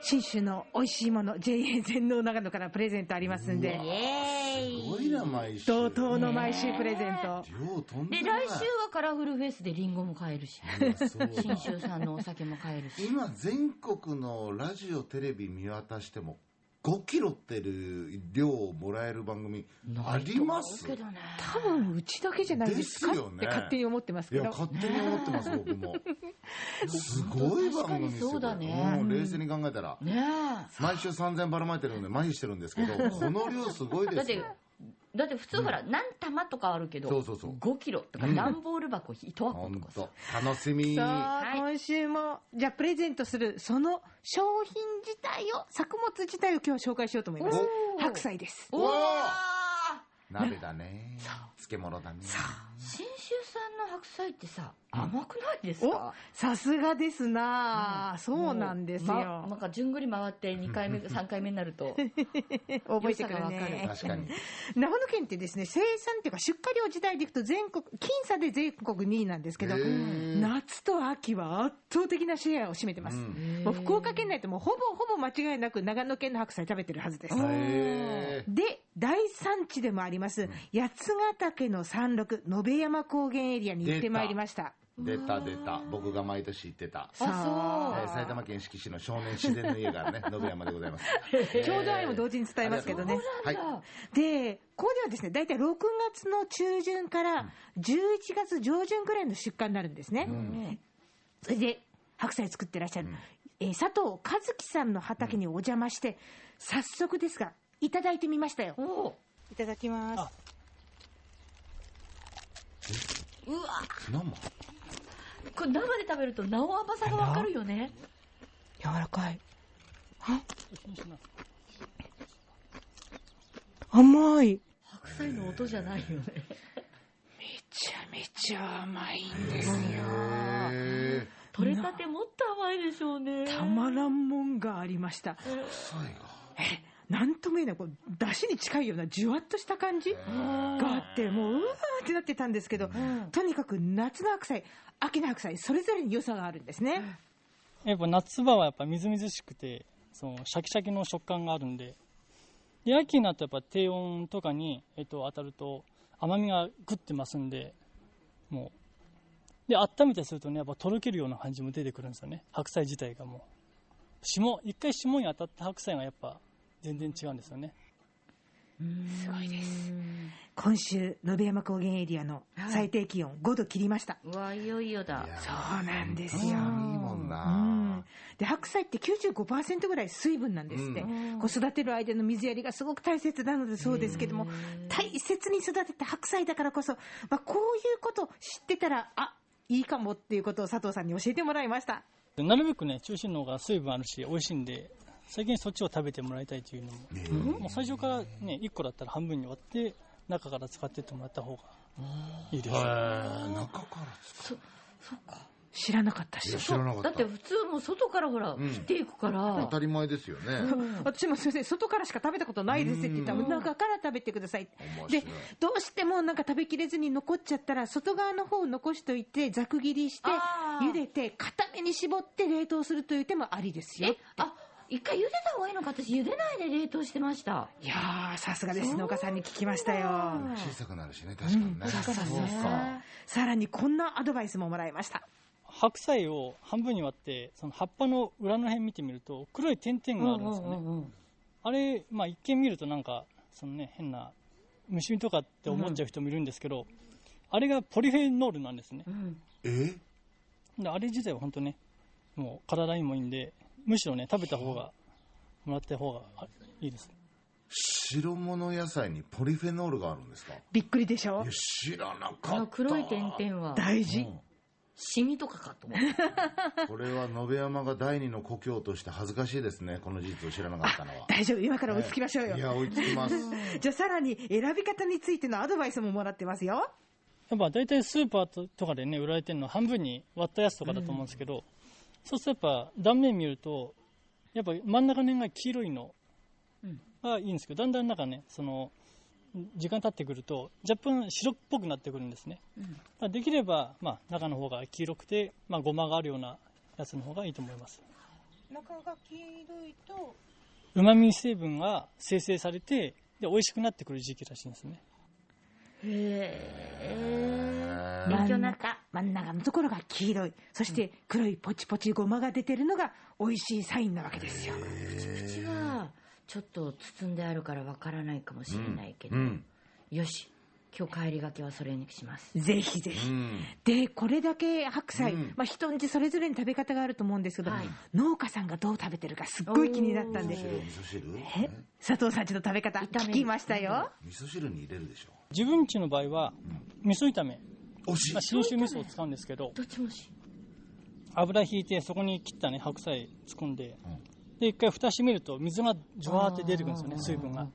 新州の美味しいもの JA 全農長野からプレゼントありますんでイエーイ。すごいな、毎週。同等の毎週プレゼント。量とんでで、もない来週はカラフルフェスでリンゴも買えるし、信州産のお酒も買えるし。今、全国のラジオ、テレビ見渡しても、5キロってる量をもらえる番組ありますけどね。多分うちだけじゃないですか？ですよねって勝手に思ってますいや、けど。勝手に思ってます、僕も。すごい番組ですよ。確かにそうだねう冷静に考えたら。ね毎週3000ばらまいてるんで、麻痺してるんですけど、この量すごいえ。だってですよ。、だって普通ほら、何玉とかあるけど、そうそうそう5キロとか、うん段ボール箱1箱本とかさ当。楽しみ。さあ、はい今週も、じゃあプレゼントする、その商品自体を、作物自体を今日は紹介しようと思います。白菜です。おー鍋だね。漬物だね。信州産の白菜ってさ、甘くないですおか、さすがですなあ、そうなんですよ。まなんか、じゅんぐり回って2回目、3回目になると、覚えてくるねる。確かに。長野県ってですね、生産っていうか出荷量自体でいくと全国、僅差で全国2位なんですけどへ、ー夏と秋は圧倒的なシェアを占めてます。うんもう福岡県内ってもうほぼほぼ間違いなく長野県の白菜食べてるはずです。へで、大産地でもあります、八ヶ岳の山麓、野辺山高原エリアに行ってまいりました。ー出た出た。僕が毎年行ってた。あそうえー埼玉県志木市の少年自然の家がね、野辺山でございます。ちょうど愛も同時に伝えますけどね。はい。で、ここではですね、大体6月の中旬から11月上旬くらいの出荷になるんですね。それで、白菜作ってらっしゃる、えー佐藤和樹さんの畑にお邪魔して、早速ですが、いただいてみましたよ。おーいただきます。うわ生？これ生で食べるとなお甘さがわかるよね。柔らかい。あ甘い。白菜の音じゃないよね。めちゃめちゃ甘いんですよ。へ取れたてもっと甘いでしょうね。たまらんもんがありました。ー。臭いが。なんとも言えない、こう、出汁に近いようなじゅわっとした感じがあって、もう、うわーってなってたんですけど、とにかく夏の白菜、秋の白菜、それぞれに良さがあるんですね。やっぱ夏場はやっぱみずみずしくて、そのシャキシャキの食感があるんで、で秋になるとやっぱ低温とかに、えっと、当たると甘みがグッて増すんで、もう、で、温めてするとね、やっぱとろけるような感じも出てくるんですよね。白菜自体がもう。霜、一回霜に当たった白菜がやっぱ全然違うんですよね。すごいです。今週、野辺山高原エリアの最低気温5度切りました。うわ、いよいよだ。そうなんですよ。いいもんうな。んで白菜って95%ぐらい水分なんですって、うんこう育てる間の水やりがすごく大切なのでそうですけども、大切に育てた白菜だからこそ、まあ、こういうこと知ってたら、あいいかもっていうことを佐藤さんに教えてもらいました。でなるべくね、中心の方が水分あるし、美味しいんで、最近そっちを食べてもらいたいというのも、もう最初からね、1個だったら半分に割って、中から使ってってもらった方がいいです。中から使う。知らなかったし知らなかった。だって普通もう外からほら、ん切っていくから当、たり前ですよね。私もすみません、外からしか食べたことないですって言ったら、中から食べてください。でどうしてもなんか食べきれずに残っちゃったら、外側の方を残しといて、ざく切りして茹でて、固めに絞って冷凍するという手もありですよえ。、あ、一回茹でた方がいいのか私茹でないで冷凍してました。いやー、さすがです。農家さんに聞きましたよ。小さくなるしね、確かにね。さすがそうか。さらにこんなアドバイスももらいました。白菜を半分に割って、その葉っぱの裏の辺見てみると、黒い点々があるんですよね。うんあれ、まあ一見見るとなんか、そのね、変な虫とかって思っちゃう人もいるんですけど、あれがポリフェノールなんですね。うんえ？であれ自体は本当ね、もう体にもいいんで、むしろね、食べた方が、もらった方があいいです。白物野菜にポリフェノールがあるんですか？いびっくりでしょ？や、知らなあかった。の黒い点々は、大事。シミとかかと思って。これは野辺山が第二の故郷として恥ずかしいですね、この事実を知らなかったのは。大丈夫。今から追いつきましょうよ。いや、追いつきます。じゃあさらに選び方についてのアドバイスももらってますよ。やっぱ大体スーパーととかでね、売られてるのは半分に割ったやつとかだと思うんですけど、そうするとやっぱ断面見ると、やっぱ真ん中の辺が黄色いのがいいんですけど、だんだんなんかね、その、時間経ってくると、若干白っぽくなってくるんですね。だからできれば、まあ、中の方が黄色くて、まあ、ごまがあるようなやつの方がいいと思います。中が黄色いと、うまみ成分が生成されて、で、美味しくなってくる時期らしいんですね。へ真勉強ん中、真ん中のところが黄色い。そして黒いポチポチごまが出てるのが美味しいサインなわけですよ。口はちょっと包んであるからわからないかもしれないけど、うんよし今日帰りがけはそれにします。ぜひぜひ。うん。で、これだけ白菜、うん。まあ人んちそれぞれに食べ方があると思うんですけど、はい。農家さんがどう食べてるかすっごい気になったんで。味、噌味噌汁？え？佐藤さんちの食べ方聞きましたよ。味噌汁に入れるでしょ。自分家の場合は、味噌炒め、惜しい。まあ、信州味噌を使うんですけど、どっちもし油引いてそこに切ったね白菜突っ込んで、うんで一回蓋閉めると水がジュワーって出てくるんですよね水分が。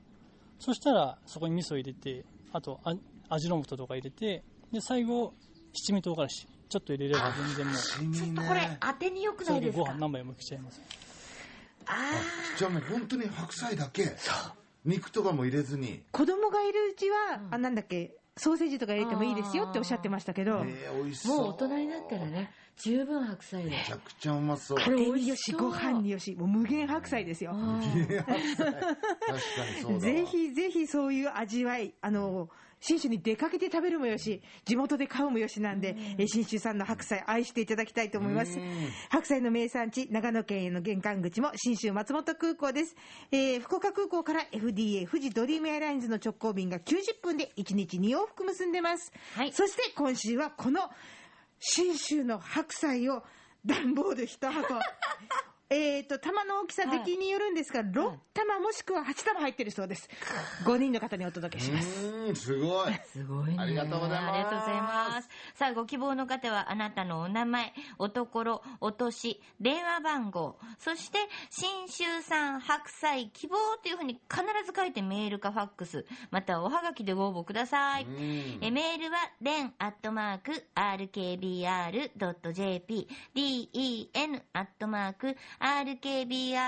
そしたらそこに味噌入れてあとあ味の素とか入れてで最後七味唐辛子。ちょっと入れれば全然もう。ちょっとこれ当てによくないですか？ご飯何杯もいけちゃいます。じゃあもう本当に白菜だけ。肉とかも入れずに。子供がいるうちは、あ、なんだっけ、ソーセージとか入れてもいいですよっておっしゃってましたけど、えー、美味しそう。もう大人になったらね十分白菜でめちゃくちゃうまそう家れ美味しそうご飯によし、もう無限白菜ですよ。確かにそうだわ ぜひぜひそういう味わい、あの、信州に出かけて食べるもよし、地元で買うもよしなんで、え信州産の白菜愛していただきたいと思います。白菜の名産地、長野県への玄関口も信州松本空港です。えー福岡空港から FDA 富士ドリームエアラインズの直行便が90分で1日2往復結んでます。はいそして今週はこの信州の白菜を段ボール1箱。えっと、玉の大きさ、出来によるんですが、6玉もしくは8玉入ってるそうです。5人の方にお届けします。うーんすごいすごいねありがとうございますありがとうございます。さあ、ご希望の方は、あなたのお名前、おところ、お年、電話番号、そして、新州産白菜希望というふうに必ず書いてメールかファックス、またはおはがきでご応募ください。うんえメールは、レンアットマーク、rkbr.jp、den アットマーク、rkbr.jp、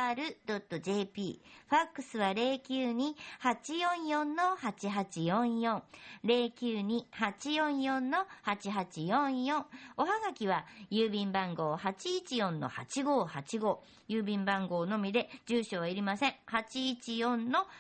ファックスは092-844-8844、092-844-8844、おはがきは、郵便番号814-8585、郵便番号のみで、住所はいりません。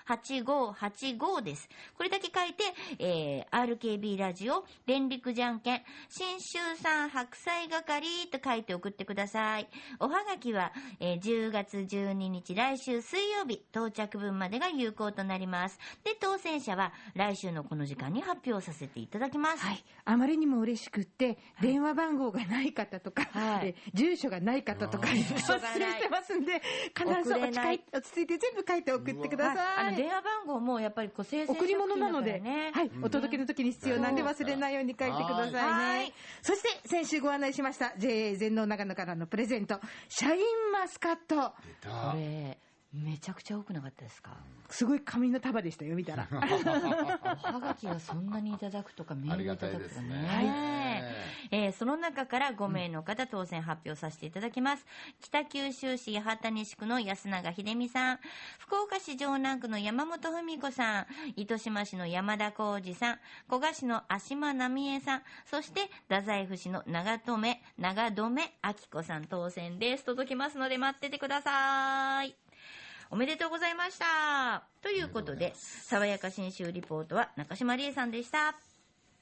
814-8585です。これだけ書いて、えー、RKB ラジオ、電力じゃんけん、新州産白菜係と書いて送ってください。おはがきは、えー10月12日来週水曜日到着分までが有効となります。で、当選者は来週のこの時間に発表させていただきます。はい。あまりにも嬉しくって、電話番号がない方とか、はいえ住所がない方とか、忘れてますんで、必ず落ち着い落ち着いて全部書いて送ってくだあさい。の電話番号もやっぱりこう生鮮贈り物なので。はい、お届けの時に必要なんでうん忘れないように書いてくださいね。はいそして、先週ご案内しました JA 全農長野からのプレゼント、シャインマスカット。これめちゃくちゃ多くなかったですか？すごい紙の束でしたよ、見たら。おはがきがそんなにいただくとかメールいありがたただくとかいですねねえーその中から5名の方当選発表させていただきます。北九州市八幡西区の安永秀美さん、福岡市城南区の山本文子さん、糸島市の山田浩二さん、古賀市の足間奈美恵さん、そして太宰府市の長留、長留明子さん当選です。届きますので待っててください。おめでとうございました。ということで、爽やか新州リポートは中島理恵さんでした。